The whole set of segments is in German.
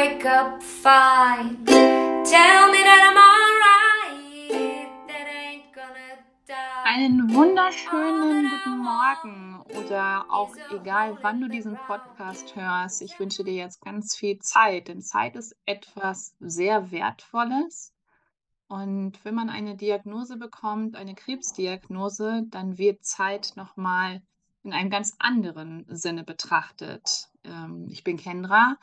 wake up fine. Tell me that I'm alright. That ain't gonna die. Einen wunderschönen guten Morgen oder auch egal, wann du diesen Podcast hörst. Ich wünsche dir jetzt ganz viel Zeit, denn Zeit ist etwas sehr Wertvolles. Und wenn man eine Diagnose bekommt, eine Krebsdiagnose, dann wird Zeit nochmal in einem ganz anderen Sinne betrachtet. Ähm, ich bin Kendra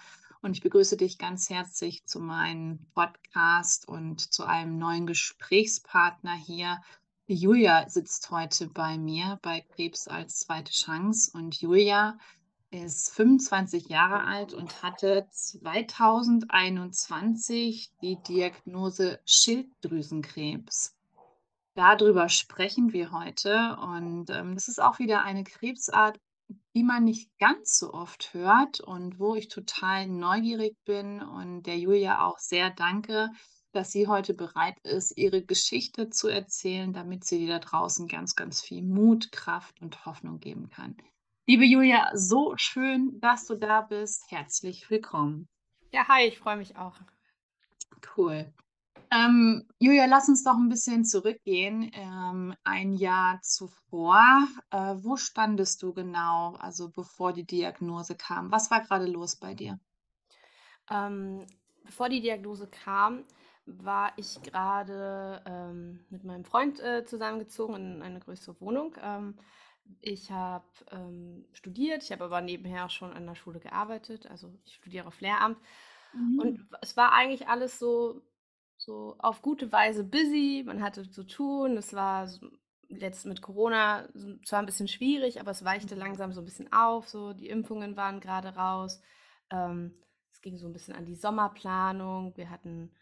und ich begrüße dich ganz herzlich zu meinem Podcast und zu einem neuen Gesprächspartner hier. Julia sitzt heute bei mir bei Krebs als zweite Chance und Julia ist 25 Jahre alt und hatte 2021 die Diagnose Schilddrüsenkrebs. Darüber sprechen wir heute und ähm, das ist auch wieder eine Krebsart, die man nicht ganz so oft hört und wo ich total neugierig bin und der Julia auch sehr danke, dass sie heute bereit ist, ihre Geschichte zu erzählen, damit sie dir da draußen ganz, ganz viel Mut, Kraft und Hoffnung geben kann. Liebe Julia, so schön, dass du da bist. Herzlich willkommen. Ja, hi, ich freue mich auch. Cool. Ähm, Julia, lass uns doch ein bisschen zurückgehen. Ähm, ein Jahr zuvor, äh, wo standest du genau, also bevor die Diagnose kam? Was war gerade los bei dir? Ähm, bevor die Diagnose kam, war ich gerade ähm, mit meinem Freund äh, zusammengezogen in eine größere Wohnung. Ähm, ich habe ähm, studiert, ich habe aber nebenher schon an der Schule gearbeitet, also ich studiere auf Lehramt. Mhm. Und es war eigentlich alles so so auf gute Weise busy, man hatte zu tun. Es war jetzt mit Corona zwar ein bisschen schwierig, aber es weichte langsam so ein bisschen auf. So die Impfungen waren gerade raus. Ähm, es ging so ein bisschen an die Sommerplanung. Wir hatten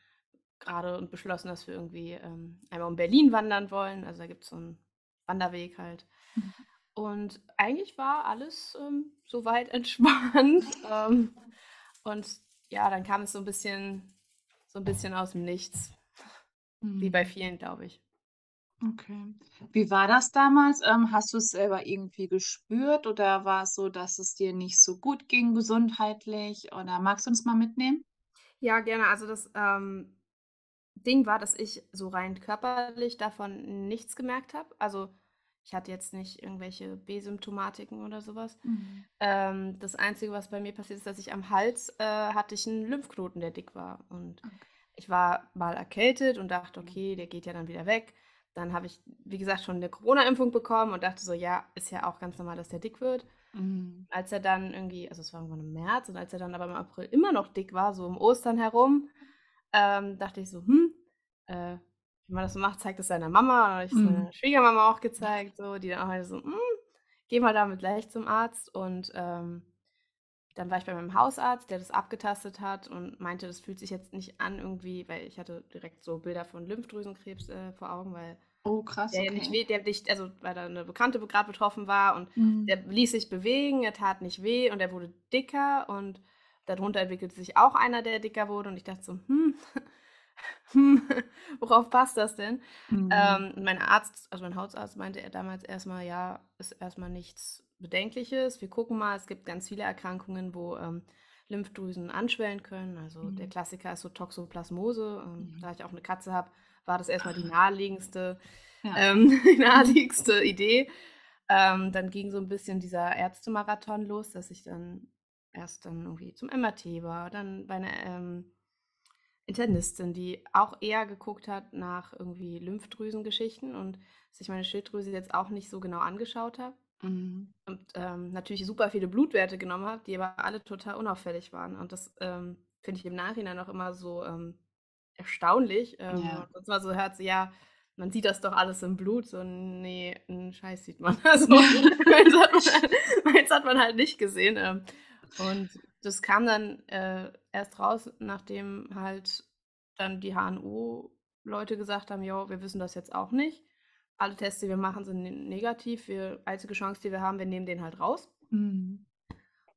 gerade beschlossen, dass wir irgendwie ähm, einmal um Berlin wandern wollen. Also da gibt es so einen Wanderweg halt. Mhm. Und eigentlich war alles ähm, soweit entspannt. ähm, und ja, dann kam es so ein bisschen so ein bisschen aus dem Nichts. Wie bei Mhm. vielen, glaube ich. Okay. Wie war das damals? Ähm, hast du es selber irgendwie gespürt oder war es so, dass es dir nicht so gut ging gesundheitlich? Oder magst du uns mal mitnehmen? Ja, gerne. Also das ähm, Ding war, dass ich so rein körperlich davon nichts gemerkt habe. Also ich hatte jetzt nicht irgendwelche B-Symptomatiken oder sowas. Mhm. Ähm, das Einzige, was bei mir passiert ist, dass ich am Hals äh, hatte ich einen Lymphknoten, der dick war. Und Okay. ich war mal erkältet und dachte, okay, der geht ja dann wieder weg. Dann habe ich, wie gesagt, schon eine Corona-Impfung bekommen und dachte so, ja, ist ja auch ganz normal, dass der dick wird. Mhm. Als er dann irgendwie, also es war irgendwann im März und als er dann aber im April immer noch dick war, so um Ostern herum, ähm, dachte ich so, hm, äh, wie man das so macht, zeigt es seiner Mama. Und habe ich es Mhm. meiner Schwiegermama auch gezeigt, so, die dann auch halt so, hm, geh mal damit gleich zum Arzt. Und ähm, dann war ich bei meinem Hausarzt, der das abgetastet hat und meinte, das fühlt sich jetzt nicht an irgendwie, weil ich hatte direkt so Bilder von Lymphdrüsenkrebs äh, vor Augen, weil Oh, krass, der nicht okay. weh, der nicht, also weil da eine Bekannte gerade betroffen war und Mhm. der ließ sich bewegen, er tat nicht weh und er wurde dicker und darunter entwickelte sich auch einer, der dicker wurde und ich dachte so, hm, hm, worauf passt das denn? Mhm. Ähm, mein Arzt, also mein Hausarzt meinte er damals erstmal, ja, ist erstmal nichts Bedenkliches. Wir gucken mal, es gibt ganz viele Erkrankungen, wo ähm, Lymphdrüsen anschwellen können. Also der Mhm. Klassiker ist so Toxoplasmose. Ähm, Mhm. Da ich auch eine Katze habe, war das erstmal die naheliegendste, Ja. ähm, die naheliegendste Idee. Ähm, dann ging so ein bisschen dieser Ärztemarathon los, dass ich dann erst dann irgendwie zum MRT war, dann bei einer ähm, Internistin, die auch eher geguckt hat nach irgendwie Lymphdrüsengeschichten und sich meine Schilddrüse jetzt auch nicht so genau angeschaut hat. Mhm. Und ähm, natürlich super viele Blutwerte genommen hat, die aber alle total unauffällig waren. Und das ähm, finde ich im Nachhinein auch immer so ähm, erstaunlich. Ähm, Ja. und sonst mal so hört sie, ja, man sieht das doch alles im Blut. So, nee, einen Scheiß sieht man. Also, meins, hat man, meins hat man halt nicht gesehen. Ähm, und das kam dann äh, erst raus, nachdem halt dann die HNO-Leute gesagt haben, ja, wir wissen das jetzt auch nicht. Alle Tests, die wir machen, sind ne- negativ. Wir, einzige Chance, die wir haben, wir nehmen den halt raus. Mhm.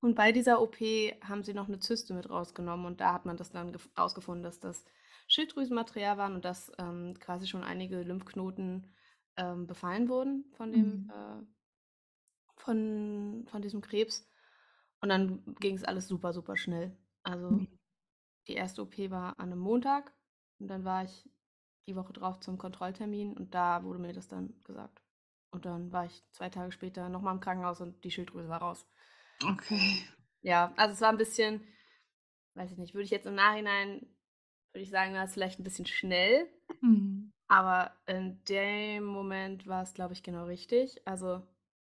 Und bei dieser OP haben sie noch eine Zyste mit rausgenommen und da hat man das dann gef- rausgefunden, dass das Schilddrüsenmaterial waren und dass ähm, quasi schon einige Lymphknoten ähm, befallen wurden von dem Mhm. äh, von, von diesem Krebs. Und dann ging es alles super, super schnell. Also Mhm. die erste OP war an einem Montag und dann war ich die Woche drauf zum Kontrolltermin und da wurde mir das dann gesagt. Und dann war ich zwei Tage später nochmal im Krankenhaus und die Schilddrüse war raus. Okay. Ja, also es war ein bisschen, weiß ich nicht, würde ich jetzt im Nachhinein, würde ich sagen, war es vielleicht ein bisschen schnell, Mhm. aber in dem Moment war es, glaube ich, genau richtig. Also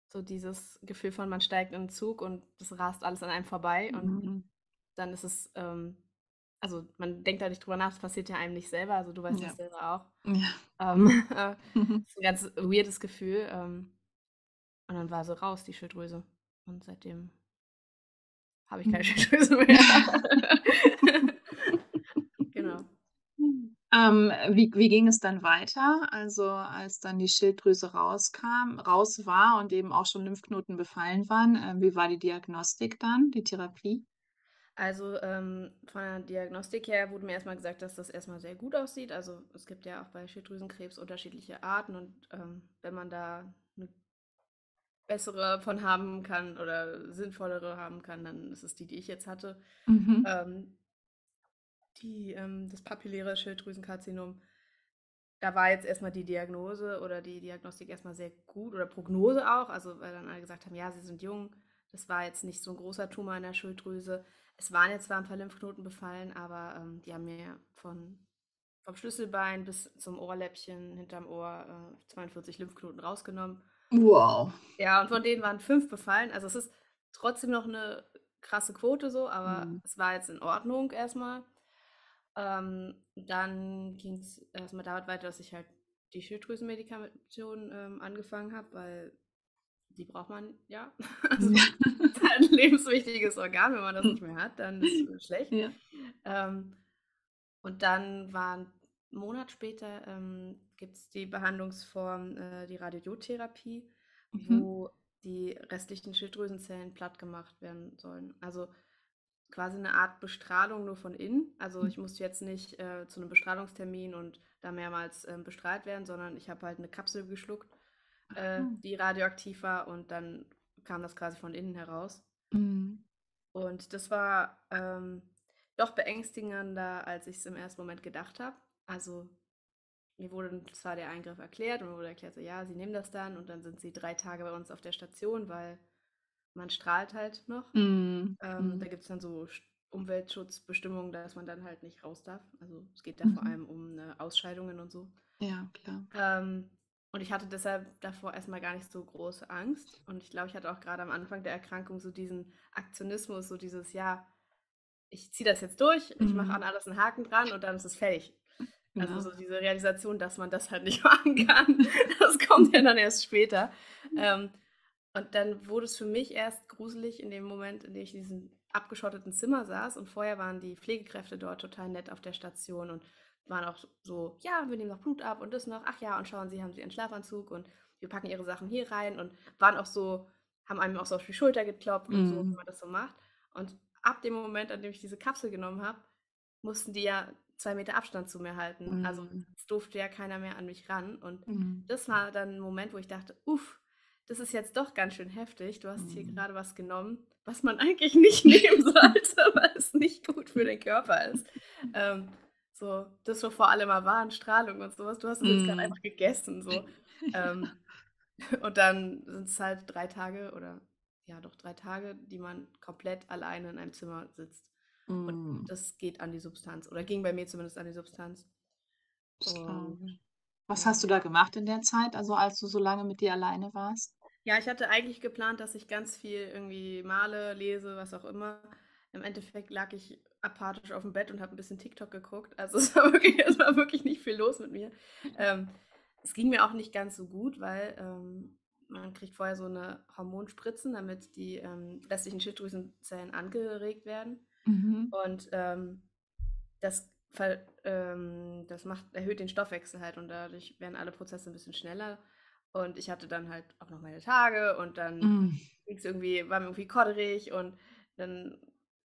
so dieses Gefühl von, man steigt in 'n Zug und das rast alles an einem vorbei und Mhm. Dann ist es, ähm also man denkt da nicht drüber nach, das passiert ja einem nicht selber, also du weißt Ja. das selber auch. Ja. Ähm, äh, ist 'n ganz weirdes Gefühl, ähm, und dann war sie raus, die Schilddrüse. Und seitdem habe ich keine Mhm. Schilddrüse mehr. Genau. Ähm, wie wie ging es dann weiter? Also, als dann die Schilddrüse rauskam raus war und eben auch schon Lymphknoten befallen waren, ähm, wie war die Diagnostik dann, die Therapie? Also, ähm, von der Diagnostik her wurde mir erst mal gesagt, dass das erst mal sehr gut aussieht. Also, es gibt ja auch bei Schilddrüsenkrebs unterschiedliche Arten und, ähm, wenn man da 'ne bessere von haben kann oder sinnvollere haben kann, dann ist es die, die ich jetzt hatte. Mhm. Ähm, die, ähm das papilläre Schilddrüsenkarzinom, da war jetzt erst mal die Diagnose oder die Diagnostik erst mal sehr gut oder Prognose auch, also weil dann alle gesagt haben: „Ja, Sie sind jung.“ Das war jetzt nicht so 'n großer Tumor in der Schilddrüse. Es waren jetzt zwar 'n paar Lymphknoten befallen, aber, ähm, die haben mir von vom Schlüsselbein bis zum Ohrläppchen hinterm Ohr, äh, 42 Lymphknoten rausgenommen. Wow. Ja, und von denen waren 5 befallen. Also, es ist trotzdem noch 'ne krasse Quote so, aber Mhm. es war jetzt in Ordnung erst mal. Ähm, dann ging's erst mal damit weiter, dass ich halt die Schilddrüsenmedikation, ähm, angefangen habe, weil die braucht man ja. Also, Ja. halt 'n lebenswichtiges Organ. Wenn man das nicht mehr hat, dann ist es schlecht. Ja. Ähm, und dann war 'n Monat später, ähm, gibt's die Behandlungsform, äh, die Radiojodtherapie, Mhm. wo die restlichen Schilddrüsenzellen plattgemacht werden sollen. Also, quasi 'ne Art Bestrahlung nur von innen. Also, Hm. ich musste jetzt nicht, äh, zu 'nem Bestrahlungstermin und da mehrmals, ähm, bestrahlt werden, sondern ich habe halt 'ne Kapsel geschluckt, äh, Aha. die radioaktiv war und dann kam das quasi von innen heraus. Mhm. Und das war, ähm, doch beängstigender, als ich's im ersten Moment gedacht habe. Also, mir wurde zwar der Eingriff erklärt und mir wurde erklärt so: „Ja, Sie nehmen das dann und dann sind Sie 3 Tage bei uns auf der Station, weil man strahlt halt noch.“ Mhm. Ähm, da Mhm. gibt's dann so sch Umweltschutzbestimmungen, dass man dann halt nicht raus darf. Also, es geht da vor Mhm. allem um, ne, Ausscheidungen und so. Ja, klar. Ähm, und ich hatte deshalb davor erst mal gar nicht so große Angst. Und ich glaube, ich hatte auch grade am Anfang der Erkrankung so diesen Aktionismus, so dieses: „Ja, ich ziehe das jetzt durch, ich mache an Mhm. alles 'n Haken dran und dann ist es fertig.“ Also, Genau. so diese Realisation, dass man das halt nicht machen kann, das kommt ja dann erst später. Ähm, und dann wurde es für mich erst gruselig in dem Moment, in dem ich in diesem abgeschotteten Zimmer saß und vorher waren die Pflegekräfte dort total nett auf der Station und waren auch so: „Ja, wir nehmen noch Blut ab und das noch. Ach ja, und schauen Sie, haben Sie Ihren Schlafanzug und wir packen Ihre Sachen hier rein.“ Und waren auch so haben einem auch so auf die Schulter geklopft und so, wie Mhm. man das so macht. Und ab dem Moment, an dem ich diese Kapsel genommen habe, mussten die ja 2 Meter Abstand zu mir halten. Also, Mhm. es durfte ja keiner mehr an mich ran. Und Mhm. das war dann 'n Moment, wo ich dachte: „Uff, das ist jetzt doch ganz schön heftig. Du hast hier Mhm. grade was genommen, was man eigentlich nicht nehmen sollte, weil es nicht gut für den Körper ist.“ Ähm, so, das, wovor alle immer warnen, Strahlung und so was. Du hast es jetzt grad Mhm. einfach gegessen so. Ähm, und dann sind's halt 3 Tage oder ja doch 3 Tage, die man komplett alleine in einem Zimmer sitzt. Und Mhm. das geht an die Substanz oder ging bei mir zumindest an die Substanz. Und. Was hast du da gemacht in der Zeit, also, als du so lange mit dir alleine warst? Ja, ich hatte eigentlich geplant, dass ich ganz viel irgendwie male, lese, was auch immer. Im Endeffekt lag ich apathisch aufm Bett und habe 'n bisschen TikTok geguckt. Also, es war wirklich es war wirklich nicht viel los mit mir. Ähm, es ging mir auch nicht ganz so gut, weil, ähm, man kriegt vorher so 'ne Hormonspritzen, damit die, ähm, restlichen Schilddrüsenzellen angeregt werden. Mhm. Und, ähm, das ähm, das macht erhöht den Stoffwechsel halt und dadurch werden alle Prozesse 'n bisschen schneller. Und ich hatte dann halt auch noch meine Tage und dann Mhm. irgendwie war mir irgendwie kodderig und dann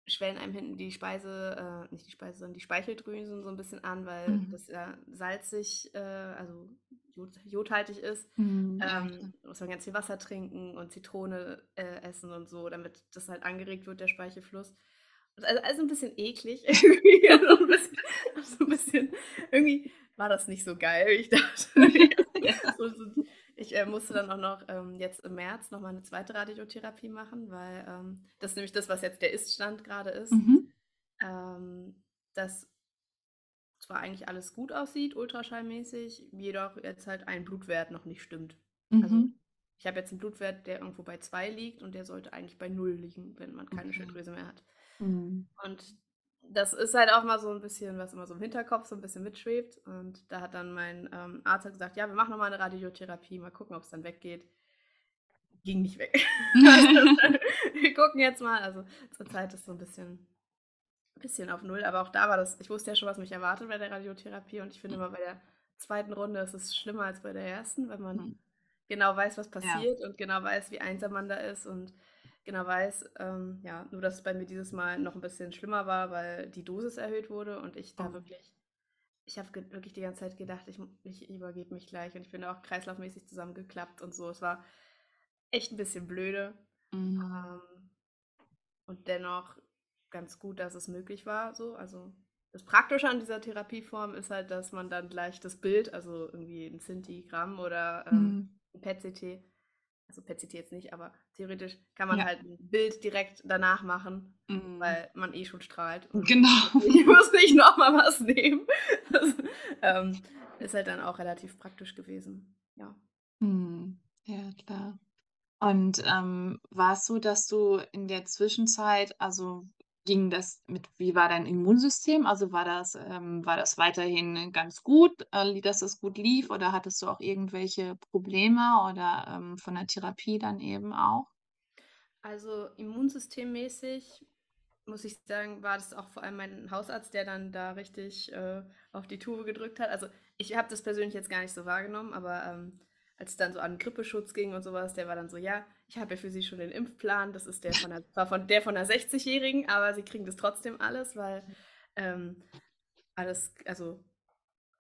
schwellen einem hinten die Speise äh, nicht die Speise, sondern die Speicheldrüsen so 'n bisschen an, weil Mhm. das ja salzig, äh, also jod jodhaltig ist. Mhm. Ja, Ähm, muss man ganz viel Wasser trinken und Zitrone, äh, essen und so, damit das halt angeregt wird, der Speichelfluss. also, also ein bisschen eklig. Irgendwie. Also ein bisschen, so ein bisschen, irgendwie war das nicht so geil, wie ich dachte. so, so, ich äh, musste dann auch noch ähm, jetzt im März nochmal eine zweite Radiotherapie machen, weil ähm, das ist nämlich das, was jetzt der Iststand gerade ist. Mhm. Ähm, dass zwar eigentlich alles gut aussieht, ultraschallmäßig, jedoch jetzt halt ein Blutwert noch nicht stimmt. Also Mhm. ich habe jetzt einen Blutwert, der irgendwo bei 2 liegt und der sollte eigentlich bei 0 liegen, wenn man keine Okay. Schilddrüse mehr hat. Mhm. Und das ist halt auch mal so ein bisschen, was immer so im Hinterkopf so ein bisschen mitschwebt. Und da hat dann mein ähm, Arzt halt gesagt, ja, wir machen nochmal eine Radiotherapie, mal gucken, ob es dann weggeht. Ging nicht weg. wir gucken jetzt mal. Also zurzeit ist so ein bisschen, bisschen auf Null. Aber auch da war das, ich wusste ja schon, was mich erwartet bei der Radiotherapie. Und ich finde immer bei der zweiten Runde ist es schlimmer als bei der ersten, weil man Mhm. genau weiß, was Ja. passiert und genau weiß, wie einsam man da ist und genau weiß, ähm, ja, nur dass es bei mir dieses Mal noch ein bisschen schlimmer war, weil die Dosis erhöht wurde und ich da Oh. wirklich, ich habe wirklich die ganze Zeit gedacht, ich, ich übergebe mich gleich und ich bin auch kreislaufmäßig zusammengeklappt und so. Es war echt ein bisschen blöde. Mhm. Ähm, und dennoch ganz gut, dass es möglich war. So. Also das Praktische an dieser Therapieform ist halt, dass man dann gleich das Bild, also irgendwie ein Sintigramm oder ähm, Mhm. ein PET-CT, also PET-CT jetzt nicht, aber theoretisch kann man Ja. halt ein Bild direkt danach machen, Mhm. weil man eh schon strahlt. Und Genau. ich muss nicht nochmal was nehmen. Das ähm, ist halt dann auch relativ praktisch gewesen. Ja. Mhm. Ja, klar. Und ähm, war es so, dass du in der Zwischenzeit, also ging das mit, wie war dein Immunsystem? Also war das, ähm, war das weiterhin ganz gut, äh, dass es gut lief, oder hattest du auch irgendwelche Probleme oder ähm, von der Therapie dann eben auch? Also immunsystemmäßig muss ich sagen, war das auch vor allem mein Hausarzt, der dann da richtig äh, auf die Tube gedrückt hat. Also ich habe das persönlich jetzt gar nicht so wahrgenommen, aber ähm, als es dann so an Grippeschutz ging und sowas, der war dann so, ja, ich habe ja für Sie schon den Impfplan, das ist der von der, zwar von der von der 60-Jährigen, aber Sie kriegen das trotzdem alles, weil ähm, alles, also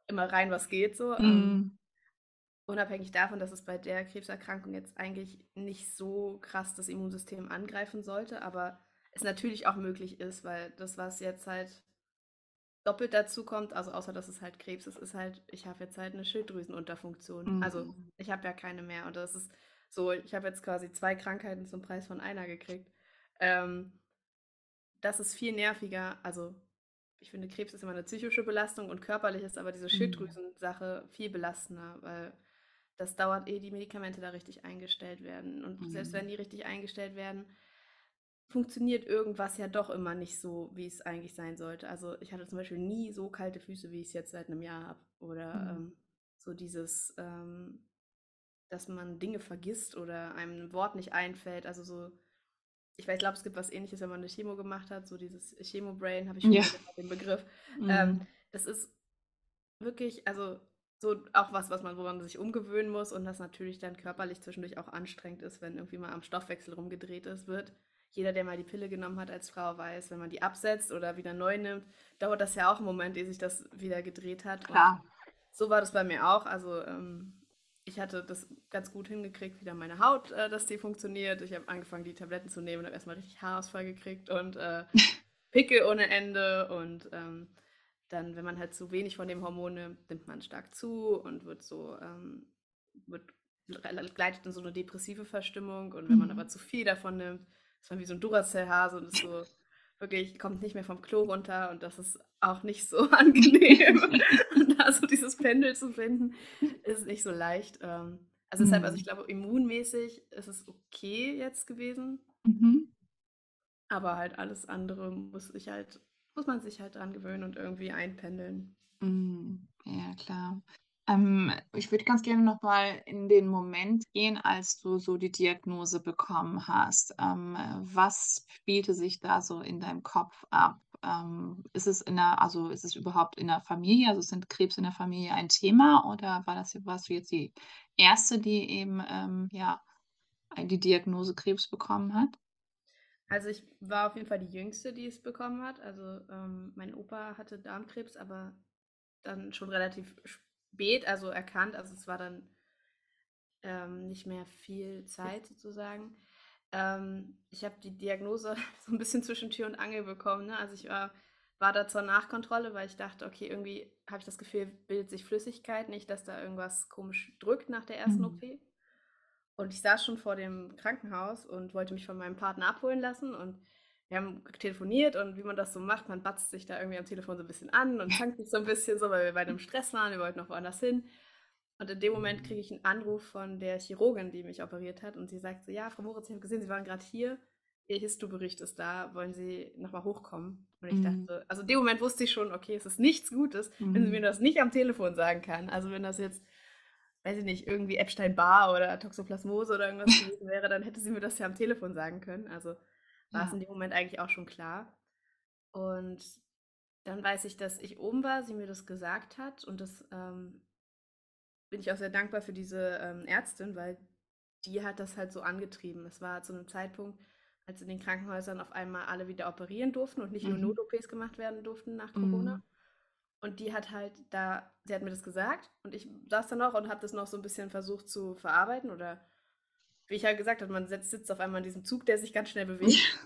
immer rein, was geht so. Ähm, Mhm. Unabhängig davon, dass es bei der Krebserkrankung jetzt eigentlich nicht so krass das Immunsystem angreifen sollte, aber es natürlich auch möglich ist, weil das, was jetzt halt doppelt dazu kommt, also außer dass es halt Krebs ist, ist halt, ich habe jetzt halt eine Schilddrüsenunterfunktion. Also Mhm. ich habe ja keine mehr und das ist so, ich habe jetzt quasi zwei Krankheiten zum Preis von einer gekriegt. Ähm, das ist viel nerviger. Also ich finde, Krebs ist immer eine psychische Belastung und körperlich ist aber diese Mhm. Schilddrüsensache viel belastender, weil das dauert, ehe die Medikamente da richtig eingestellt werden. Und selbst Mhm. wenn die richtig eingestellt werden, funktioniert irgendwas ja doch immer nicht so, wie es eigentlich sein sollte. Also ich hatte zum Beispiel nie so kalte Füße, wie ich es jetzt seit einem Jahr habe. Oder Mhm. ähm, so dieses, ähm, dass man Dinge vergisst oder einem ein Wort nicht einfällt. Also so, ich weiß, glaube, es gibt was ähnliches, wenn man eine Chemo gemacht hat, so dieses Chemo-Brain, habe ich schon Ja. den Begriff. Ähm, Mhm. das ist wirklich, also so auch was, was man, wo man sich umgewöhnen muss und das natürlich dann körperlich zwischendurch auch anstrengend ist, wenn irgendwie mal am Stoffwechsel rumgedreht ist, wird. Jeder, der mal die Pille genommen hat als Frau, weiß, wenn man die absetzt oder wieder neu nimmt, dauert das ja auch einen Moment, ehe sich das wieder gedreht hat. Und Klar. so war das bei mir auch. Also ähm, ich hatte das ganz gut hingekriegt, wieder meine Haut, äh, dass die funktioniert. Ich habe angefangen, die Tabletten zu nehmen und habe erstmal richtig Haarausfall gekriegt und äh, Pickel ohne Ende. Und ähm, dann, wenn man halt zu wenig von dem Hormon nimmt, nimmt man stark zu und wird so, ähm, wird, gleitet in so eine depressive Verstimmung. Und wenn man Mhm. aber zu viel davon nimmt, ist man wie so ein Duracell-Hase und ist so wirklich, kommt nicht mehr vom Klo runter und das ist auch nicht so angenehm. und da so dieses Pendel zu finden, ist nicht so leicht. Ähm, also deshalb, also ich Mhm. glaube, immunmäßig ist es okay jetzt gewesen, Mhm. aber halt alles andere muss ich halt, muss man sich halt dran gewöhnen und irgendwie einpendeln. Mhm. Ja, klar. Ähm, ich würde ganz gerne noch mal in den Moment gehen, als du so die Diagnose bekommen hast. Ähm, was spielte sich da so in deinem Kopf ab? Ähm, ist es in der, also ist es überhaupt in der Familie? Also sind Krebs in der Familie ein Thema oder war das, warst du jetzt die erste, die eben ähm, ja die Diagnose Krebs bekommen hat? Also ich war auf jeden Fall die Jüngste, die es bekommen hat. Also ähm, mein Opa hatte Darmkrebs, aber dann schon relativ spät, also erkannt. Also es war dann ähm, nicht mehr viel Zeit sozusagen. ähm, ich habe die Diagnose so ein bisschen zwischen Tür und Angel bekommen. Ne? Also ich war, war da zur Nachkontrolle, weil ich dachte, okay, irgendwie habe ich das Gefühl, bildet sich Flüssigkeit, nicht, dass da irgendwas komisch drückt nach der ersten Mhm. OP. Und ich saß schon vor dem Krankenhaus und wollte mich von meinem Partner abholen lassen und wir haben telefoniert und wie man das so macht, man batzt sich da irgendwie am Telefon so ein bisschen an und zankt sich so ein bisschen so, weil wir beide im Stress waren, wir wollten noch woanders hin. Und in dem Moment kriege ich einen Anruf von der Chirurgin, die mich operiert hat und sie sagt so, ja, Frau Moritz, ich habe gesehen, Sie waren gerade hier, Ihr Histobericht ist da, wollen Sie nochmal hochkommen? Und ich Mhm. dachte, also in dem Moment wusste ich schon, okay, es ist nichts Gutes, wenn sie mir Mhm. das nicht am Telefon sagen kann. Also wenn das jetzt weiß ich nicht, irgendwie Epstein-Barr oder Toxoplasmose oder irgendwas gewesen wäre, dann hätte sie mir das ja am Telefon sagen können. Also war es Ja. in dem Moment eigentlich auch schon klar. Und dann weiß ich, dass ich oben war, sie mir das gesagt hat und das ähm, bin ich auch sehr dankbar für diese ähm, Ärztin, weil die hat das halt so angetrieben. Es war zu einem Zeitpunkt, als in den Krankenhäusern auf einmal alle wieder operieren durften und nicht nur Mhm. Not-OPs gemacht werden durften nach Corona. Mhm. Und die hat halt da, sie hat mir das gesagt und ich saß da noch und habe das noch so ein bisschen versucht zu verarbeiten oder wie ich halt gesagt habe, man sitzt auf einmal in diesem Zug, der sich ganz schnell bewegt.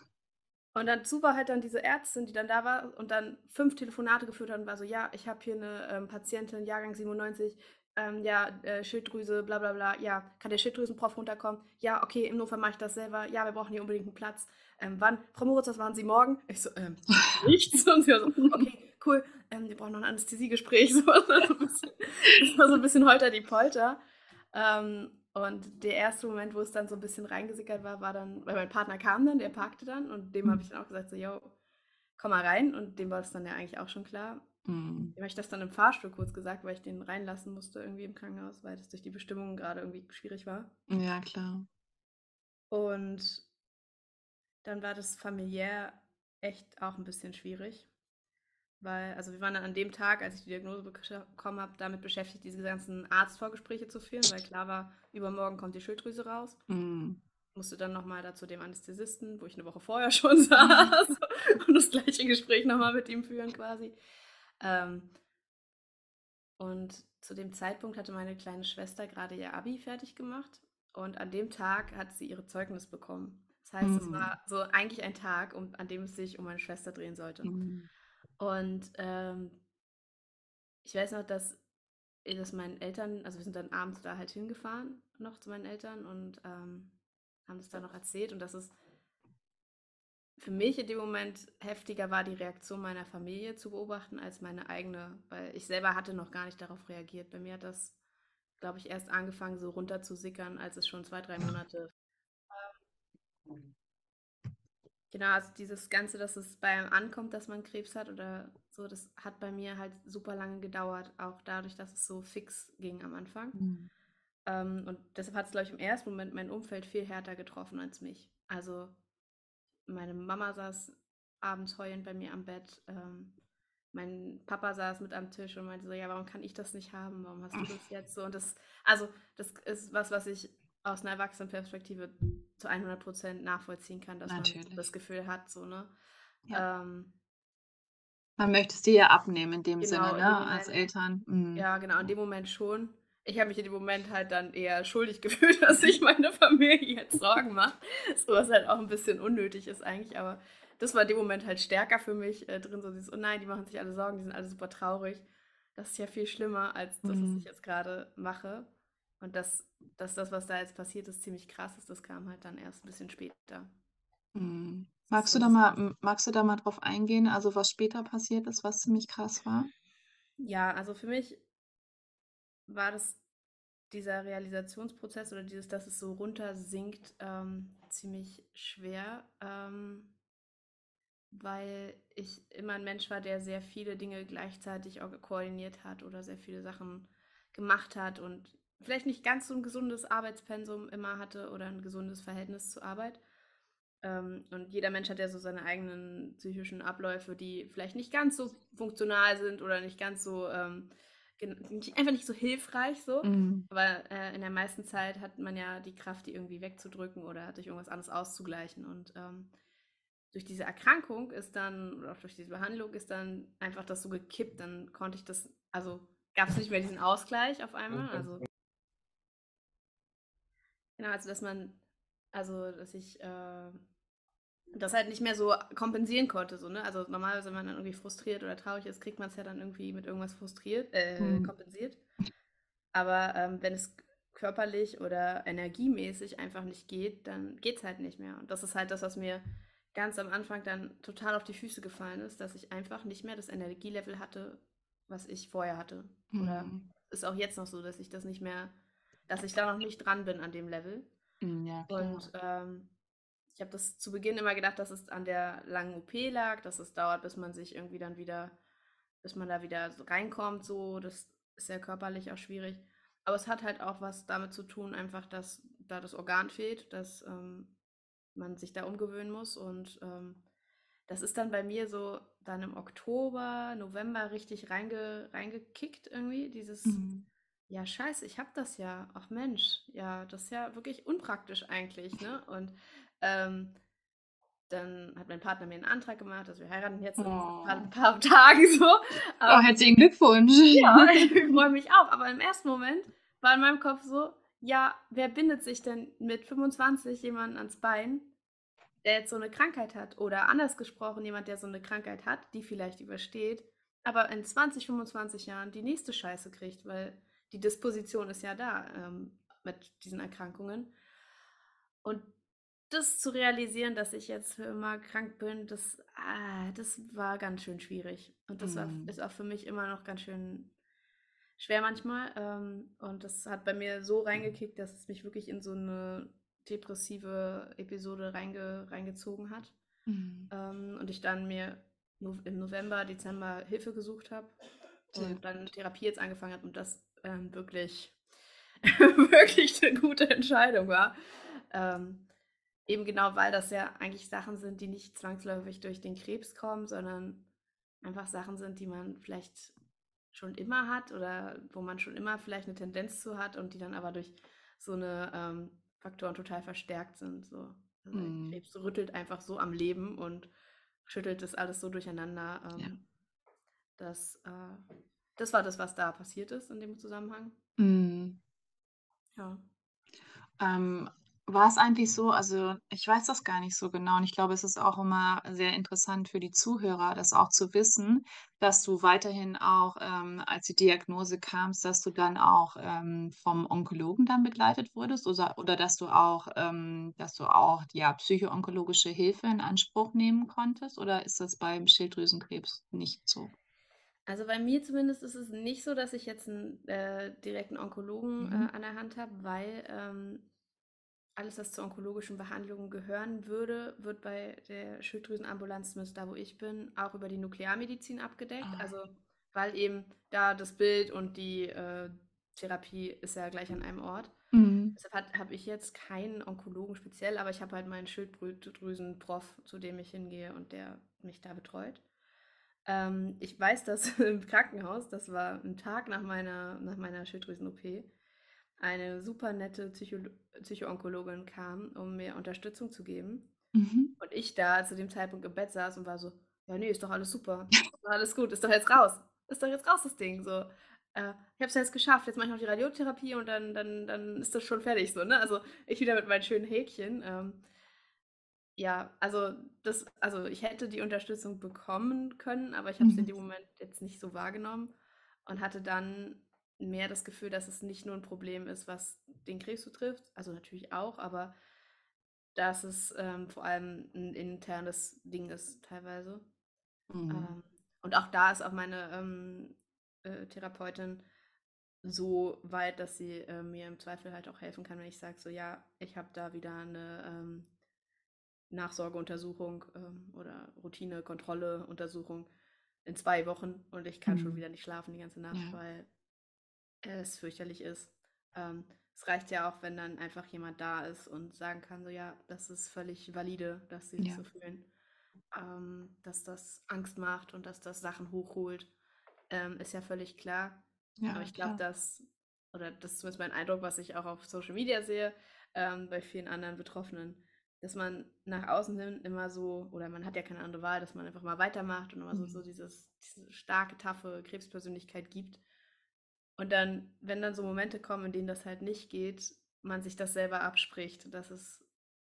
Und dazu war halt dann diese Ärztin, die dann da war und dann fünf Telefonate geführt hat und war so, ja, ich habe hier eine ähm, Patientin, Jahrgang 97, ähm, ja, äh, Schilddrüse, bla bla bla, ja, kann der Schilddrüsenprof runterkommen? Ja, okay, im Notfall mache ich das selber, ja, wir brauchen hier unbedingt einen Platz. Ähm, wann? Frau Moritz, was waren Sie morgen? Ich so, ähm, nichts. Und sie war so, okay, cool, ähm, wir brauchen noch ein Anästhesiegespräch. So, das, war so ein bisschen, das war so ein bisschen holter die Polter. Ähm, und der erste Moment, wo es dann so ein bisschen reingesickert war, war dann, weil mein Partner kam dann, der parkte dann und dem habe ich dann auch gesagt, so, yo, komm mal rein. Und dem war es dann ja eigentlich auch schon klar. Mhm. Dem habe ich das dann im Fahrstuhl kurz gesagt, weil ich den reinlassen musste irgendwie im Krankenhaus, weil das durch die Bestimmungen gerade irgendwie schwierig war. Ja, klar. Und dann war das familiär echt auch ein bisschen schwierig. Weil, also wir waren dann an dem Tag, als ich die Diagnose bekommen habe, damit beschäftigt, diese ganzen Arztvorgespräche zu führen, weil klar war, übermorgen kommt die Schilddrüse raus. Mhm. Musste dann nochmal dazu dem Anästhesisten, wo ich eine Woche vorher schon saß, und das gleiche Gespräch nochmal mit ihm führen quasi. Ähm, und zu dem Zeitpunkt hatte meine kleine Schwester gerade ihr Abi fertig gemacht und an dem Tag hat sie ihre Zeugnis bekommen. Das heißt, es Mhm. war so eigentlich ein Tag, um, an dem es sich um meine Schwester drehen sollte. Mhm. Und ähm, ich weiß noch, dass, dass meinen Eltern, also wir sind dann abends da halt hingefahren, noch zu meinen Eltern und ähm, haben das dann noch erzählt und dass es für mich in dem Moment heftiger war, die Reaktion meiner Familie zu beobachten, als meine eigene, weil ich selber hatte noch gar nicht darauf reagiert. Bei mir hat das, glaube ich, erst angefangen, so runter zu sickern, als es schon zwei, drei Monate. Genau, also dieses Ganze, dass es bei einem ankommt, dass man Krebs hat oder so, das hat bei mir halt super lange gedauert, auch dadurch, dass es so fix ging am Anfang. Mhm. Ähm, und deshalb hat es, glaube ich, im ersten Moment mein Umfeld viel härter getroffen als mich. Also meine Mama saß abends heulend bei mir am Bett. Ähm, mein Papa saß mit am Tisch und meinte so, ja, warum kann ich das nicht haben? Warum hast du das jetzt so? Und das, also, das ist was, was ich aus einer Erwachsenenperspektive zu 100 Prozent nachvollziehen kann, dass man Natürlich. das Gefühl hat, so, ne? Ja. Ähm, Man möchte es dir ja abnehmen in dem Genau, Sinne, in dem ne? Als Moment. Eltern. Mhm. Ja, genau, in dem Moment schon. Ich habe mich in dem Moment halt dann eher schuldig gefühlt, dass sich meine Familie jetzt Sorgen macht. So was halt auch ein bisschen unnötig ist eigentlich, aber das war in dem Moment halt stärker für mich äh, drin, so dieses, oh nein, die machen sich alle Sorgen, die sind alle super traurig. Das ist ja viel schlimmer, als das, was Mhm. ich jetzt gerade mache. Und dass, dass das, was da jetzt passiert ist, ziemlich krass ist, das kam halt dann erst ein bisschen später. Mhm. Magst du da mal, magst du da mal drauf eingehen, also was später passiert ist, was ziemlich krass war? Ja, also für mich war das dieser Realisationsprozess oder dieses, dass es so runtersinkt, ähm, ziemlich schwer, ähm, weil ich immer ein Mensch war, der sehr viele Dinge gleichzeitig auch koordiniert hat oder sehr viele Sachen gemacht hat und vielleicht nicht ganz so ein gesundes Arbeitspensum immer hatte oder ein gesundes Verhältnis zur Arbeit. Ähm, und jeder Mensch hat ja so seine eigenen psychischen Abläufe, die vielleicht nicht ganz so funktional sind oder nicht ganz so, ähm, nicht, einfach nicht so hilfreich so. Mhm. Aber äh, in der meisten Zeit hat man ja die Kraft, die irgendwie wegzudrücken oder durch irgendwas anderes auszugleichen. Und ähm, durch diese Erkrankung ist dann, oder auch durch diese Behandlung ist dann einfach das so gekippt. Dann konnte ich das, also gab es nicht mehr diesen Ausgleich auf einmal. Also Genau, also dass man Also, dass ich äh, das halt nicht mehr so kompensieren konnte. So, ne? Also normalerweise, wenn man dann irgendwie frustriert oder traurig ist, kriegt man es ja dann irgendwie mit irgendwas frustriert, äh, Mhm. kompensiert. Aber ähm, wenn es körperlich oder energiemäßig einfach nicht geht, dann geht es halt nicht mehr. Und das ist halt das, was mir ganz am Anfang dann total auf die Füße gefallen ist, dass ich einfach nicht mehr das Energielevel hatte, was ich vorher hatte. Oder Mhm. ist auch jetzt noch so, dass ich das nicht mehr, dass ich da noch nicht dran bin an dem Level. Mhm, Ja, klar. Und ähm, ich habe das zu Beginn immer gedacht, dass es an der langen OP lag, dass es dauert, bis man sich irgendwie dann wieder, bis man da wieder so reinkommt. So, das ist ja körperlich auch schwierig. Aber es hat halt auch was damit zu tun, einfach, dass da das Organ fehlt, dass ähm, man sich da umgewöhnen muss. Und ähm, das ist dann bei mir so dann im Oktober, November richtig reinge, reingekickt irgendwie. Dieses, Mhm. Ja, scheiße, ich hab das ja. Ach Mensch, ja, das ist ja wirklich unpraktisch eigentlich, ne? Und ähm, dann hat mein Partner mir einen Antrag gemacht, dass wir heiraten jetzt in ein paar, Oh. paar Tagen so. Oh, Aber, herzlichen Glückwunsch. ja, ich freue mich auch. Aber im ersten Moment war in meinem Kopf so, ja, wer bindet sich denn mit 25 jemanden ans Bein, der jetzt so eine Krankheit hat? Oder anders gesprochen, jemand, der so eine Krankheit hat, die vielleicht übersteht, aber in 20, 25 Jahren die nächste Scheiße kriegt, weil die Disposition ist ja da ähm, mit diesen Erkrankungen. Und das zu realisieren, dass ich jetzt für immer krank bin, das, ah, das war ganz schön schwierig. Und das war, Mhm. ist auch für mich immer noch ganz schön schwer manchmal. Ähm, und das hat bei mir so reingekickt, dass es mich wirklich in so eine depressive Episode reinge, reingezogen hat. Mhm. Ähm, und ich dann mir im November, Dezember Hilfe gesucht habe und dann Therapie jetzt angefangen habe und das ähm, wirklich, wirklich eine gute Entscheidung war. Ähm, eben genau, weil das ja eigentlich Sachen sind, die nicht zwangsläufig durch den Krebs kommen, sondern einfach Sachen sind, die man vielleicht schon immer hat oder wo man schon immer vielleicht eine Tendenz zu hat und die dann aber durch so eine ähm, Faktoren total verstärkt sind. So. Also Mhm. Krebs rüttelt einfach so am Leben und schüttelt das alles so durcheinander. Ähm, Ja. das, äh, das war das, was da passiert ist in dem Zusammenhang. Mhm. Ja. Ähm, war es eigentlich so, also ich weiß das gar nicht so genau und ich glaube, es ist auch immer sehr interessant für die Zuhörer, das auch zu wissen, dass du weiterhin auch, ähm, als die Diagnose kamst, dass du dann auch ähm, vom Onkologen dann begleitet wurdest oder, oder dass du auch, ähm, dass du auch ja, psychoonkologische Hilfe in Anspruch nehmen konntest oder ist das beim Schilddrüsenkrebs nicht so? Also bei mir zumindest ist es nicht so, dass ich jetzt einen äh, direkten Onkologen Mhm. äh, an der Hand habe, weil ähm, alles, was zur onkologischen Behandlung gehören würde, wird bei der Schilddrüsenambulanz, zumindest da, wo ich bin, auch über die Nuklearmedizin abgedeckt. Ah. Also weil eben da das Bild und die äh, Therapie ist ja gleich an einem Ort. Mhm. Deshalb habe ich jetzt keinen Onkologen speziell, aber ich habe halt meinen Schilddrüsenprof, zu dem ich hingehe und der mich da betreut. Ähm, ich weiß, dass im Krankenhaus, das war ein Tag nach meiner, nach meiner Schilddrüsen-OP, eine super nette Psycho Psychoonkologin kam, um mir Unterstützung zu geben. Mhm. Und ich da zu dem Zeitpunkt im Bett saß und war so, ja, nee, ist doch alles super. Ist doch alles gut, ist doch jetzt raus. Ist doch jetzt raus, das Ding. So, äh, ich habe es jetzt geschafft, jetzt mache ich noch die Radiotherapie und dann, dann, dann ist das schon fertig. So, ne? Also ich wieder mit meinen schönen Häkchen. Ähm, ja, also das, also ich hätte die Unterstützung bekommen können, aber ich habe es in Mhm. dem Moment jetzt nicht so wahrgenommen und hatte dann mehr das Gefühl, dass es nicht nur ein Problem ist, was den Krebs betrifft, also natürlich auch, aber dass es ähm, vor allem ein internes Ding ist teilweise. Mhm. Ähm, und auch da ist auch meine ähm, äh, Therapeutin so weit, dass sie äh, mir im Zweifel halt auch helfen kann, wenn ich sage, so ja, ich habe da wieder eine ähm, Nachsorgeuntersuchung ähm, oder Routine-Kontrolle-Untersuchung in zwei Wochen und ich kann schon Mhm. wieder nicht schlafen die ganze Nacht, Ja. weil es fürchterlich ist. Ähm, es reicht ja auch, wenn dann einfach jemand da ist und sagen kann, so ja, das ist völlig valide, dass sie sich Ja. so fühlen, ähm, dass das Angst macht und dass das Sachen hochholt, ähm, ist ja völlig klar. Aber Ja, ich glaube, dass, oder das ist zumindest mein Eindruck, was ich auch auf Social Media sehe, ähm, bei vielen anderen Betroffenen, dass man nach außen hin immer so, oder man hat ja keine andere Wahl, dass man einfach mal weitermacht und immer so, so Mhm. dieses, diese starke, taffe Krebspersönlichkeit gibt. Und dann, wenn dann so Momente kommen, in denen das halt nicht geht, man sich das selber abspricht, dass es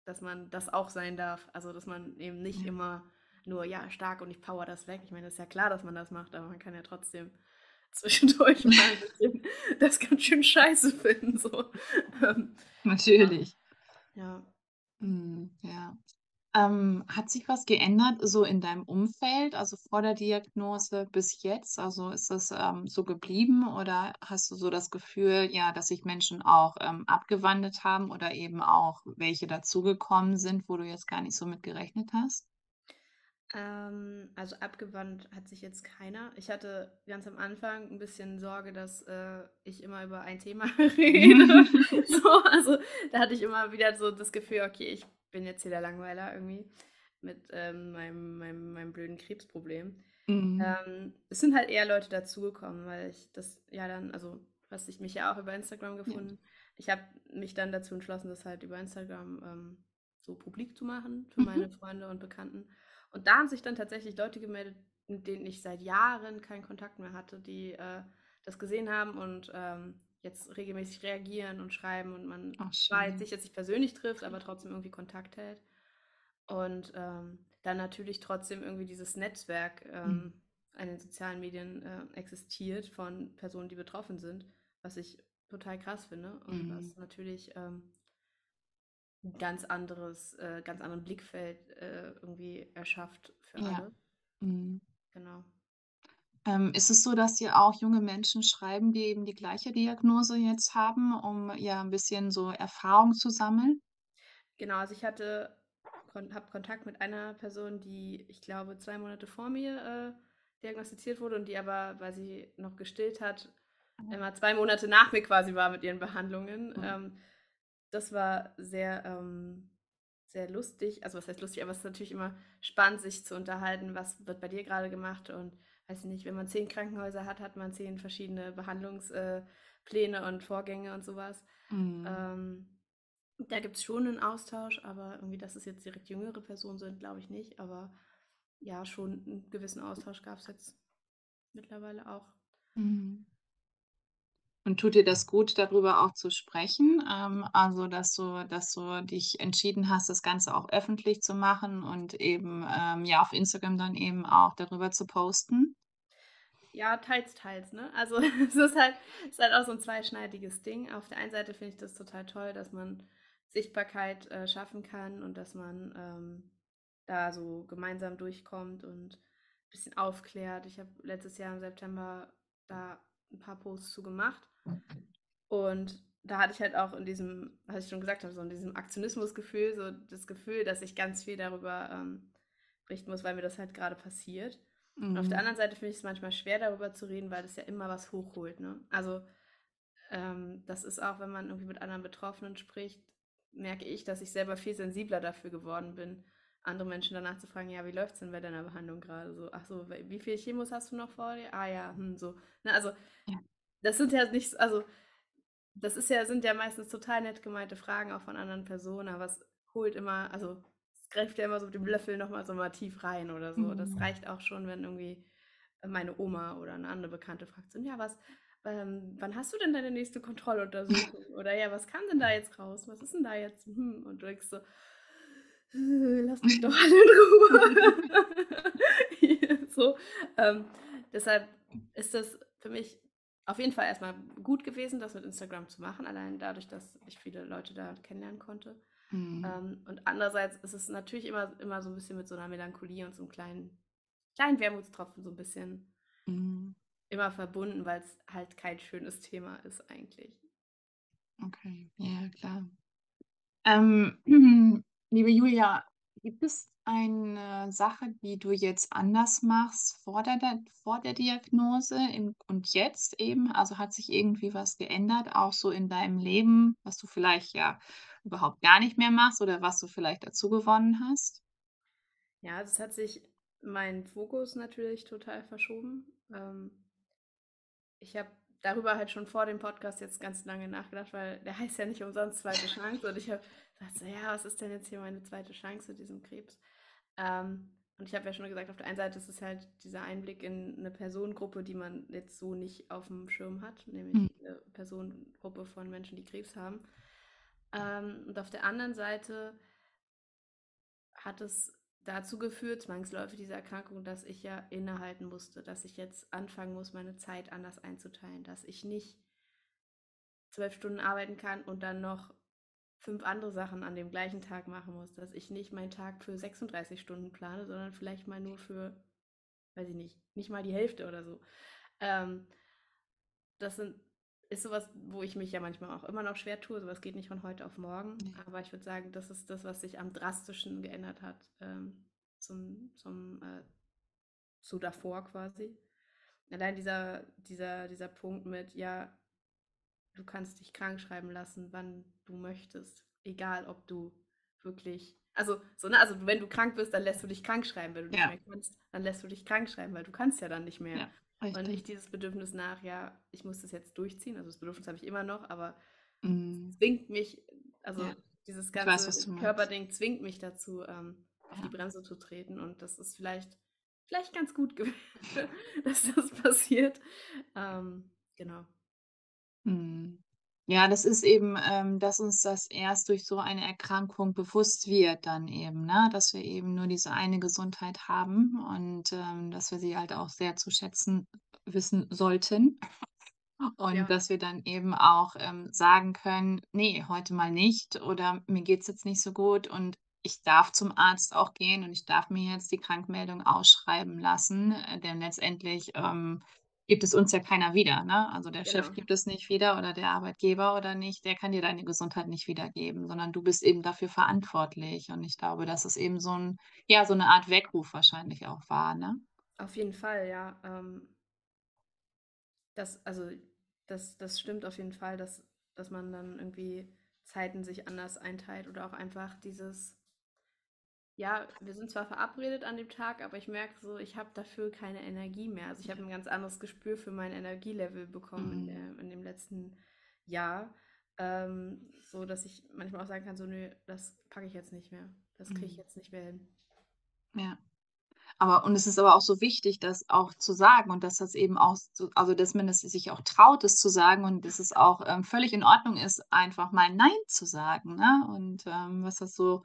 dass man das auch sein darf. Also, dass man eben nicht Ja. immer nur, ja, stark und ich power das weg. Ich meine, das ist ja klar, dass man das macht, aber man kann ja trotzdem zwischendurch mal ein bisschen das ganz schön scheiße finden. So. Ähm, Natürlich. ja. Mhm, ja. Ähm, hat sich was geändert so in deinem Umfeld, also vor der Diagnose bis jetzt? Also ist das ähm, so geblieben oder hast du so das Gefühl, ja, dass sich Menschen auch ähm, abgewandelt haben oder eben auch welche dazugekommen sind, wo du jetzt gar nicht so mit gerechnet hast? Ähm, also abgewandt hat sich jetzt keiner. Ich hatte ganz am Anfang ein bisschen Sorge, dass äh, ich immer über ein Thema rede. So, also da hatte ich immer wieder so das Gefühl, okay, ich bin jetzt hier der Langweiler irgendwie mit ähm, meinem, meinem, meinem blöden Krebsproblem. Mhm. Ähm, es sind halt eher Leute dazugekommen, weil ich das ja dann, also du hast dich mich ja auch über Instagram Ja. gefunden. Ich habe mich dann dazu entschlossen, das halt über Instagram ähm, so publik zu machen für meine Mhm. Freunde und Bekannten. Und da haben sich dann tatsächlich Leute gemeldet, mit denen ich seit Jahren keinen Kontakt mehr hatte, die äh, das gesehen haben und ähm, jetzt regelmäßig reagieren und schreiben und man Ach, schön. nicht jetzt sich persönlich trifft, aber trotzdem irgendwie Kontakt hält. Und ähm, dann natürlich trotzdem irgendwie dieses Netzwerk Mhm. ähm, an den sozialen Medien äh, existiert von Personen, die betroffen sind, was ich total krass finde und Mhm. was natürlich ähm, ein ganz anderes, äh, ganz anderen Blickfeld äh, irgendwie erschafft für Ja. alle. Mhm. Genau. Ähm, ist es so, dass dir auch junge Menschen schreiben, die eben die gleiche Diagnose jetzt haben, um ja ein bisschen so Erfahrung zu sammeln? Genau, also ich hatte, kon habe Kontakt mit einer Person, die, ich glaube, zwei Monate vor mir äh, diagnostiziert wurde und die aber, weil sie noch gestillt hat, Ah. immer zwei Monate nach mir quasi war mit ihren Behandlungen. Mhm. Ähm, das war sehr, ähm, sehr lustig. Also was heißt lustig, aber es ist natürlich immer spannend, sich zu unterhalten, was wird bei dir gerade gemacht und weiß ich nicht, wenn man zehn Krankenhäuser hat, hat man zehn verschiedene Behandlungspläne äh, und Vorgänge und sowas. Mhm. Ähm, da gibt es schon einen Austausch, aber irgendwie, dass es jetzt direkt jüngere Personen sind, glaube ich nicht. Aber ja, schon einen gewissen Austausch gab es jetzt mittlerweile auch. Mhm. Und tut dir das gut, darüber auch zu sprechen? Ähm, also, dass du dass du dich entschieden hast, das Ganze auch öffentlich zu machen und eben, ähm, ja, auf Instagram dann eben auch darüber zu posten? Ja, teils, teils, ne? Also es ist halt, ist halt auch so ein zweischneidiges Ding. Auf der einen Seite finde ich das total toll, dass man Sichtbarkeit äh, schaffen kann und dass man ähm, da so gemeinsam durchkommt und ein bisschen aufklärt. Ich habe letztes Jahr im September da ein paar Posts zu gemacht und da hatte ich halt auch in diesem, was ich schon gesagt habe, so in diesem Aktionismusgefühl, so das Gefühl, dass ich ganz viel darüber ähm, berichten muss, weil mir das halt gerade passiert. Und auf der Mhm. anderen Seite finde ich es manchmal schwer, darüber zu reden, weil das ja immer was hochholt, ne? Also, ähm, das ist auch, wenn man irgendwie mit anderen Betroffenen spricht, merke ich, dass ich selber viel sensibler dafür geworden bin, andere Menschen danach zu fragen, ja, wie läuft's denn bei deiner Behandlung gerade so? Ach so, wie viele Chemos hast du noch vor dir? Ah ja, hm, so. Ne, also, Ja. Das sind ja nicht, also, das ist ja, sind ja meistens total nett gemeinte Fragen auch von anderen Personen, aber es holt immer, also es greift ja immer so mit dem Löffel nochmal so mal tief rein oder so. Das Mhm. reicht auch schon, wenn irgendwie meine Oma oder eine andere Bekannte fragt, so, ja, was, ähm, wann hast du denn deine nächste Kontrolluntersuchung? Oder ja, was kam denn da jetzt raus? Was ist denn da jetzt? Hm, und du denkst so, "Äh, lass mich doch alle in Ruhe. so, ähm, deshalb ist das für mich auf jeden Fall erstmal gut gewesen, das mit Instagram zu machen, allein dadurch, dass ich viele Leute da kennenlernen konnte. Mhm. Ähm, und andererseits ist es natürlich immer, immer so ein bisschen mit so einer Melancholie und so einem kleinen, kleinen Wermutstropfen so ein bisschen Mhm. immer verbunden, weil es halt kein schönes Thema ist eigentlich. Okay, ja, klar. Ähm, liebe Julia, gibt es eine Sache, die du jetzt anders machst vor der vor der Diagnose in und jetzt eben? Also, hat sich irgendwie was geändert, auch so in deinem Leben, was du vielleicht ja überhaupt gar nicht mehr machst oder was du vielleicht dazu gewonnen hast? Ja, es hat sich mein Fokus natürlich total verschoben. Ähm, ich habe darüber halt schon vor dem Podcast jetzt ganz lange nachgedacht, weil der heißt ja nicht umsonst zweite Chance. Und ich habe gedacht, ja, was ist denn jetzt hier meine zweite Chance mit diesem Krebs? Ähm, und ich habe ja schon gesagt, auf der einen Seite ist es halt dieser Einblick in eine Personengruppe, die man jetzt so nicht auf dem Schirm hat, nämlich Mhm. eine Personengruppe von Menschen, die Krebs haben. Ähm, und auf der anderen Seite hat es dazu geführt, zwangsläufig diese Erkrankung, dass ich ja innehalten musste, dass ich jetzt anfangen muss, meine Zeit anders einzuteilen, dass ich nicht zwölf Stunden arbeiten kann und dann noch fünf andere Sachen an dem gleichen Tag machen muss, dass ich nicht meinen Tag für 36 Stunden plane, sondern vielleicht mal nur für, weiß ich nicht, nicht mal die Hälfte oder so. Ähm, das sind, ist sowas, wo ich mich ja manchmal auch immer noch schwer tue. Sowas geht nicht von heute auf morgen. Aber ich würde sagen, das ist das, was sich am drastischen geändert hat ähm, zum, zum äh, zu davor quasi. Allein dieser, dieser, dieser Punkt mit, ja, du kannst dich krank schreiben lassen, wann du möchtest. Egal, ob du wirklich. Also, so, ne, also wenn du krank bist, dann lässt du dich krank schreiben. Wenn du ja. nicht mehr kannst, dann lässt du dich krank schreiben, weil du kannst ja dann nicht mehr. Ja, und nicht dieses Bedürfnis nach, ja, ich muss das jetzt durchziehen. Also das Bedürfnis habe ich immer noch, aber mm. zwingt mich, also ja. dieses ganze weiß, Körperding zwingt mich dazu, ähm, auf die Bremse zu treten. Und das ist vielleicht, vielleicht ganz gut gewesen, dass das passiert. Ähm, genau. Mhm. Ja, das ist eben, ähm, dass uns das erst durch so eine Erkrankung bewusst wird dann eben, ne? Dass wir eben nur diese eine Gesundheit haben und, ähm, dass wir sie halt auch sehr zu schätzen wissen sollten. Und Ja. dass wir dann eben auch, ähm, sagen können: „Ne, heute mal nicht“ oder „Mir geht's jetzt nicht so gut und ich darf zum Arzt auch gehen und ich darf mir jetzt die Krankmeldung ausschreiben lassen“, äh, denn letztendlich, ähm gibt es uns ja keiner wieder, ne? Also, der Chef Genau. gibt es nicht wieder oder der Arbeitgeber oder nicht, der kann dir deine Gesundheit nicht wiedergeben, sondern du bist eben dafür verantwortlich. Und ich glaube, dass es eben so 'n ja, so 'ne Art Weckruf wahrscheinlich auch war, ne? Auf jeden Fall, ja. Ähm das also, das das stimmt auf jeden Fall, dass dass man dann irgendwie Zeiten sich anders einteilt oder auch einfach dieses ja, wir sind zwar verabredet an dem Tag, aber ich merke so, ich habe dafür keine Energie mehr. Also ich habe ein ganz anderes Gespür für mein Energielevel bekommen in, Mhm. der, in dem letzten Jahr. Ähm, so dass ich manchmal auch sagen kann, so, nö, das packe ich jetzt nicht mehr. Das kriege ich Mhm. jetzt nicht mehr hin. Ja. Aber und es ist aber auch so wichtig, das auch zu sagen und dass das eben auch so also, dass man es sich auch traut, es zu sagen und dass es auch, ähm, völlig in Ordnung ist, einfach mal „Nein“ zu sagen, ne? Und, ähm, was das so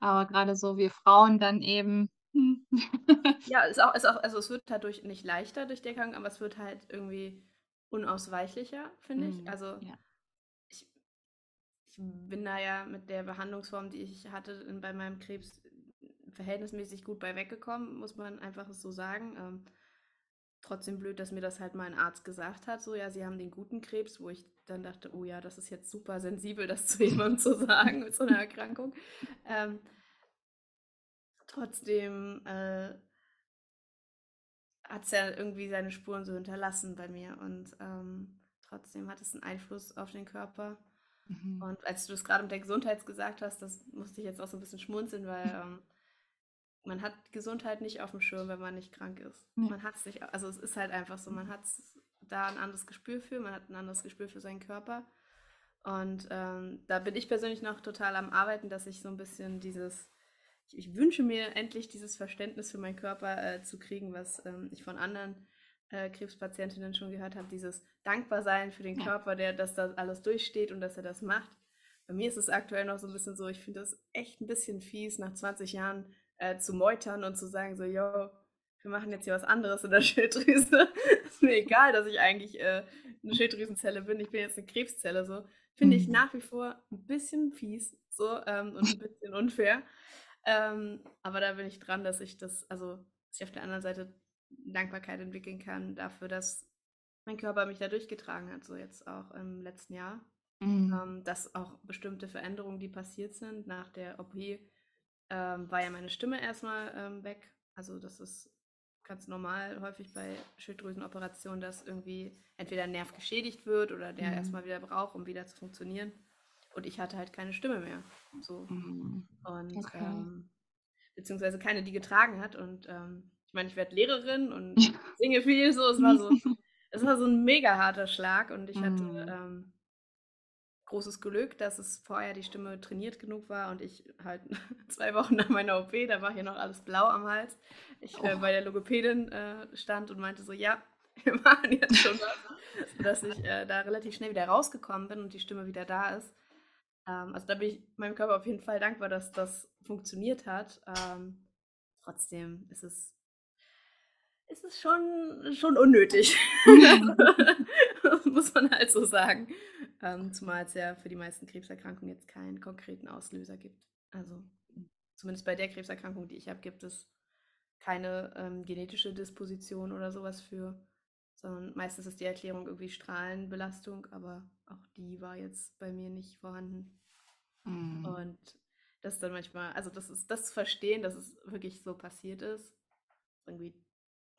aber grade so wir Frauen dann eben, hm. Ja, ist auch ist auch also, es wird dadurch nicht leichter durch Erkrankung, aber es wird halt irgendwie unausweichlicher, finde ich. Mhm, Also, ja. ich ich bin da ja mit der Behandlungsform, die ich hatte bei meinem Krebs, verhältnismäßig gut bei weggekommen, muss man einfach so sagen. Trotzdem blöd, dass mir das halt mein Arzt gesagt hat, so: „Ja, Sie haben den guten Krebs“, wo ich dann dachte: „Oh ja, das ist jetzt super sensibel, das zu jemandem zu sagen mit so 'ner Erkrankung.“ Ähm trotzdem, äh hat's ja irgendwie seine Spuren so hinterlassen bei mir und, ähm, trotzdem hat es 'n Einfluss auf den Körper. Mhm. Und als du das grade mit der Gesundheit gesagt hast, das musste ich jetzt auch so 'n bisschen schmunzeln, weil, ähm, man hat Gesundheit nicht aufm Schirm, wenn man nicht krank ist. Ja. Man hat's nicht also, es ist halt einfach so, man hat's da 'n anderes Gespür für, man hat 'n anderes Gespür für seinen Körper. Und, ähm, da bin ich persönlich noch total am Arbeiten, dass ich so 'n bisschen dieses ich ich wünsche mir endlich dieses Verständnis für meinen Körper, äh, zu kriegen, was, ähm, ich von anderen, äh, Krebspatientinnen schon gehört habe, dieses Dankbarsein für den Ja. Körper, der das da alles durchsteht und dass er das macht. Bei mir ist es aktuell noch so 'n bisschen so, ich finde das echt 'n bisschen fies, nach 20 Jahren, äh, zu meutern und zu sagen so: „Jo, wir machen jetzt hier was anderes in der Schilddrüse. Ist mir egal, dass ich eigentlich, äh, 'ne Schilddrüsenzelle bin. Ich bin jetzt 'ne Krebszelle“, so. Finde ich Mhm. nach wie vor 'n bisschen fies, so, ähm, und 'n bisschen unfair. Ähm, aber da bin ich dran, dass ich das also, dass ich auf der anderen Seite Dankbarkeit entwickeln kann dafür, dass mein Körper mich da durchgetragen hat, so jetzt auch im letzten Jahr. Mhm. Ähm, dass auch bestimmte Veränderungen, die passiert sind nach der OP, ähm, war ja meine Stimme erst mal, ähm, weg. Also, das ist ganz normal häufig bei Schilddrüsenoperationen, dass irgendwie entweder 'n Nerv geschädigt wird oder der Mhm. mal wieder braucht, um wieder zu funktionieren. Und ich hatte halt keine Stimme mehr, so. Mhm. Und, Okay. ähm beziehungsweise keine, die getragen hat. Und, ähm, ich meine, ich werde Lehrerin und singe viel so. Es war so es war so 'n mega harter Schlag und ich hatte, Mhm. ähm großes Glück, dass es vorher die Stimme trainiert genug war und ich halt 2 Wochen nach meiner OP, da war hier noch alles blau am Hals, ich, äh, Oh. bei der Logopädin, äh, stand und meinte so: „Ja, wir machen jetzt schon was“, sodass ich, äh, da relativ schnell wieder rausgekommen bin und die Stimme wieder da ist. Ähm, also da bin ich meinem Körper auf jeden Fall dankbar, dass das funktioniert hat. Ähm, trotzdem ist es, ist es schon, schon unnötig. Muss man halt so sagen. Ähm, zumal es ja für die meisten Krebserkrankungen jetzt keinen konkreten Auslöser gibt. Also zumindest bei der Krebserkrankung, die ich habe, gibt es keine ähm, genetische Disposition oder sowas für, sondern meistens ist die Erklärung irgendwie Strahlenbelastung, aber auch die war jetzt bei mir nicht vorhanden. Mhm. Und das dann manchmal, also das ist das zu verstehen, dass es wirklich so passiert ist, ist irgendwie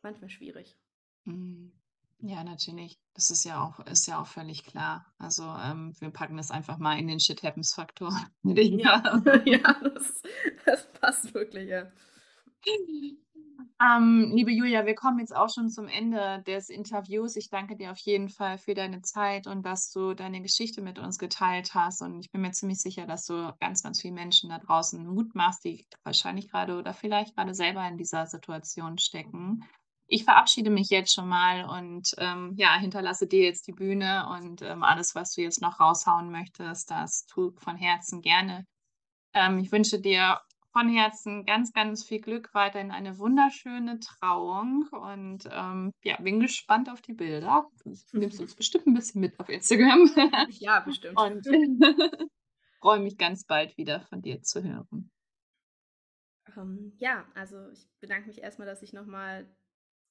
manchmal schwierig. Mhm. Ja, natürlich. Das ist ja auch, ist ja auch völlig klar. Also ähm, wir packen das einfach mal in den Shit Happens Faktor. Ja, ja das, das passt wirklich, ja. Ähm, liebe Julia, wir kommen jetzt auch schon zum Ende des Interviews. Ich danke dir auf jeden Fall für deine Zeit und dass du deine Geschichte mit uns geteilt hast. Und ich bin mir ziemlich sicher, dass du ganz, ganz vielen Menschen da draußen Mut machst, die wahrscheinlich gerade oder vielleicht gerade selber in dieser Situation stecken. Ich verabschiede mich jetzt schon mal und ähm, ja, hinterlasse dir jetzt die Bühne und ähm, alles, was du jetzt noch raushauen möchtest, das tu von Herzen gerne. Ähm, ich wünsche dir von Herzen ganz, ganz viel Glück weiterhin eine wunderschöne Trauung und ähm, ja, bin gespannt auf die Bilder. Du nimmst uns bestimmt ein bisschen mit auf Instagram. Ja, bestimmt. Und freue mich ganz bald wieder von dir zu hören. Ähm, ja, also ich bedanke mich erstmal, dass ich nochmal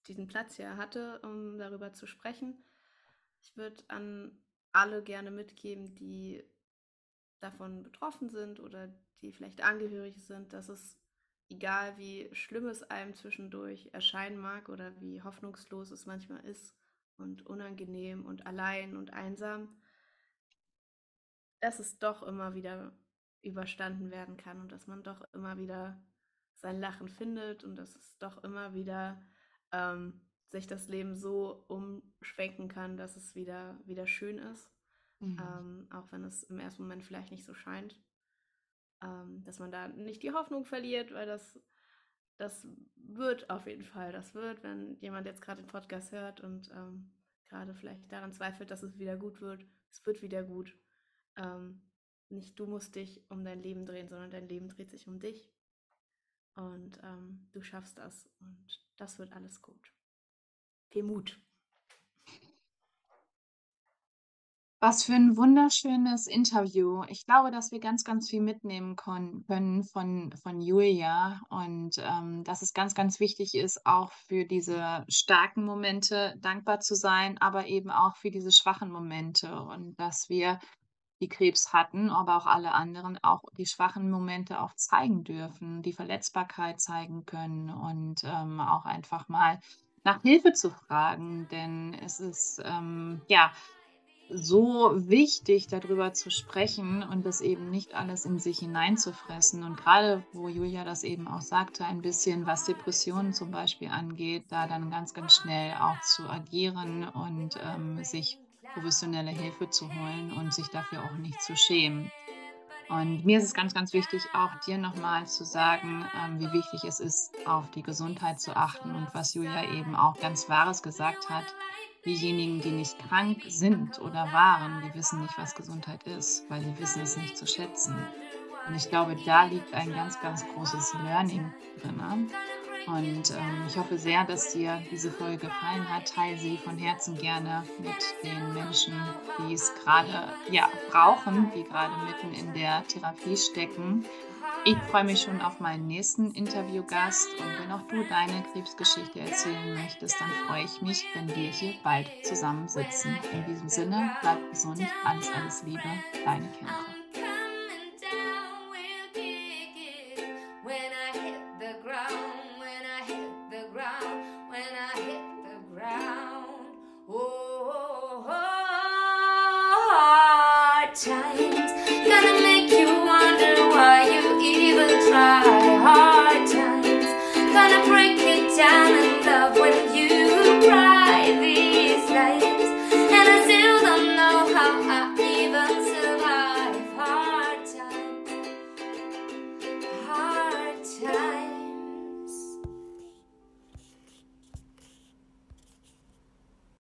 diesen Platz hier hatte, um darüber zu sprechen. Ich würde an alle gerne mitgeben, die davon betroffen sind oder die vielleicht angehörig sind, dass es egal wie schlimm es einem zwischendurch erscheinen mag oder wie hoffnungslos es manchmal ist und unangenehm und allein und einsam, dass es doch immer wieder überstanden werden kann und dass man doch immer wieder sein Lachen findet und dass es doch immer wieder ähm, sich das Leben so umschwenken kann, dass es wieder, wieder schön ist. Mhm. Ähm, auch wenn es im ersten Moment vielleicht nicht so scheint ähm, dass man da nicht die Hoffnung verliert, weil das, das wird auf jeden Fall, das wird, wenn jemand jetzt gerade den Podcast hört und ähm, gerade vielleicht daran zweifelt, dass es wieder gut wird, es wird wieder gut. Ähm, nicht du musst dich um dein Leben drehen, sondern dein Leben dreht sich um dich. Und ähm, du schaffst das und das wird alles gut. Viel Mut. Was für ein wunderschönes Interview. Ich glaube, dass wir ganz, ganz viel mitnehmen können von, von Julia und ähm, dass es ganz, ganz wichtig ist, auch für diese starken Momente dankbar zu sein, aber eben auch für diese schwachen Momente und dass wir die Krebs hatten, aber auch alle anderen auch die schwachen Momente auch zeigen dürfen, die Verletzbarkeit zeigen können und ähm, auch einfach mal nach Hilfe zu fragen, denn es ist ähm, ja so wichtig, darüber zu sprechen und das eben nicht alles in sich hineinzufressen. Und gerade, wo Julia das eben auch sagte, ein bisschen, was Depressionen zum Beispiel angeht, da dann ganz, ganz schnell auch zu agieren und ähm, sich professionelle Hilfe zu holen und sich dafür auch nicht zu schämen. Und mir ist es ganz, ganz wichtig, auch dir nochmal zu sagen, ähm, wie wichtig es ist, auf die Gesundheit zu achten und was Julia eben auch ganz Wahres gesagt hat diejenigen, die nicht krank sind oder waren, die wissen nicht, was Gesundheit ist, weil sie wissen es nicht zu schätzen. Und ich glaube, da liegt ein ganz, ganz großes Learning drin. Und ähm, ich hoffe sehr, dass dir diese Folge gefallen hat. Teile sie von Herzen gerne mit den Menschen, die es gerade ja, brauchen, die gerade mitten in der Therapie stecken. Ich freue mich schon auf meinen nächsten Interviewgast und wenn auch du deine Krebsgeschichte erzählen möchtest, dann freue ich mich, wenn wir hier bald zusammensitzen. In diesem Sinne, bleib gesund, alles, alles Liebe, deine Kämpfe.